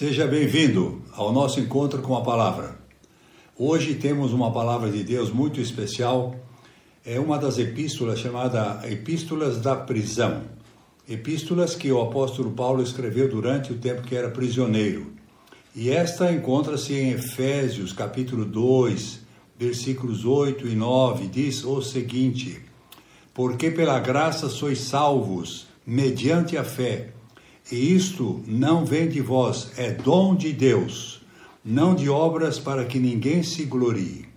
Seja bem-vindo ao nosso encontro com a palavra. Hoje temos uma palavra de Deus muito especial. É uma das epístolas chamada Epístolas da Prisão. Epístolas que o apóstolo Paulo escreveu durante o tempo que era prisioneiro. E esta encontra-se em Efésios, capítulo 2, versículos 8 e 9, diz o seguinte: Porque pela graça sois salvos, mediante a fé e isto não vem de vós, é dom de Deus, não de obras para que ninguém se glorie.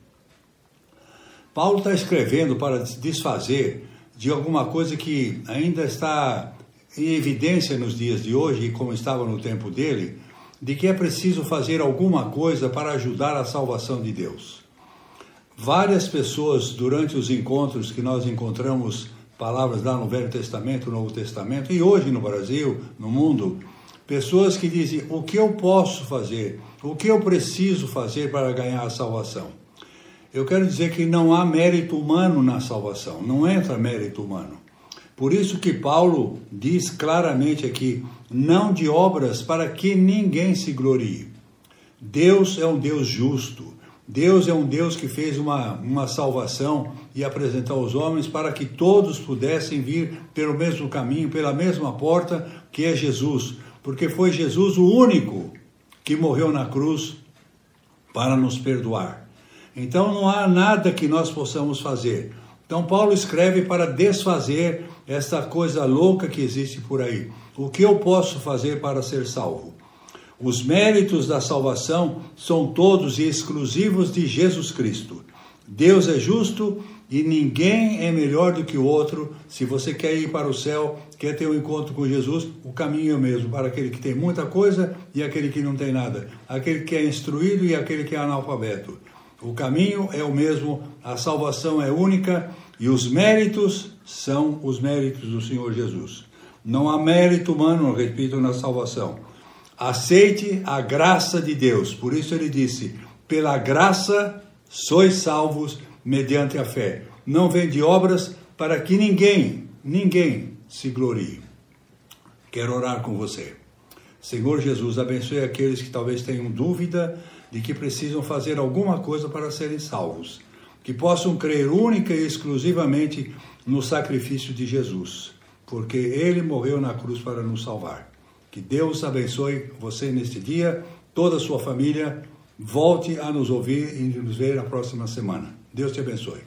Paulo está escrevendo para desfazer de alguma coisa que ainda está em evidência nos dias de hoje, como estava no tempo dele, de que é preciso fazer alguma coisa para ajudar a salvação de Deus. Várias pessoas, durante os encontros que nós encontramos palavras lá no Velho Testamento, no Novo Testamento, e hoje no Brasil, no mundo, pessoas que dizem: o que eu posso fazer? O que eu preciso fazer para ganhar a salvação? Eu quero dizer que não há mérito humano na salvação, não entra mérito humano. Por isso que Paulo diz claramente aqui: não de obras para que ninguém se glorie. Deus é um Deus justo. Deus é um Deus que fez uma, uma salvação e apresentou aos homens para que todos pudessem vir pelo mesmo caminho, pela mesma porta que é Jesus, porque foi Jesus o único que morreu na cruz para nos perdoar. Então não há nada que nós possamos fazer. Então Paulo escreve para desfazer essa coisa louca que existe por aí. O que eu posso fazer para ser salvo? Os méritos da salvação são todos e exclusivos de Jesus Cristo. Deus é justo e ninguém é melhor do que o outro. Se você quer ir para o céu, quer ter um encontro com Jesus, o caminho é o mesmo para aquele que tem muita coisa e aquele que não tem nada, aquele que é instruído e aquele que é analfabeto. O caminho é o mesmo, a salvação é única e os méritos são os méritos do Senhor Jesus. Não há mérito humano, repito, na salvação. Aceite a graça de Deus. Por isso ele disse: pela graça sois salvos mediante a fé. Não vem de obras para que ninguém, ninguém se glorie. Quero orar com você. Senhor Jesus, abençoe aqueles que talvez tenham dúvida de que precisam fazer alguma coisa para serem salvos. Que possam crer única e exclusivamente no sacrifício de Jesus, porque ele morreu na cruz para nos salvar. Que Deus abençoe você neste dia, toda a sua família. Volte a nos ouvir e nos ver na próxima semana. Deus te abençoe.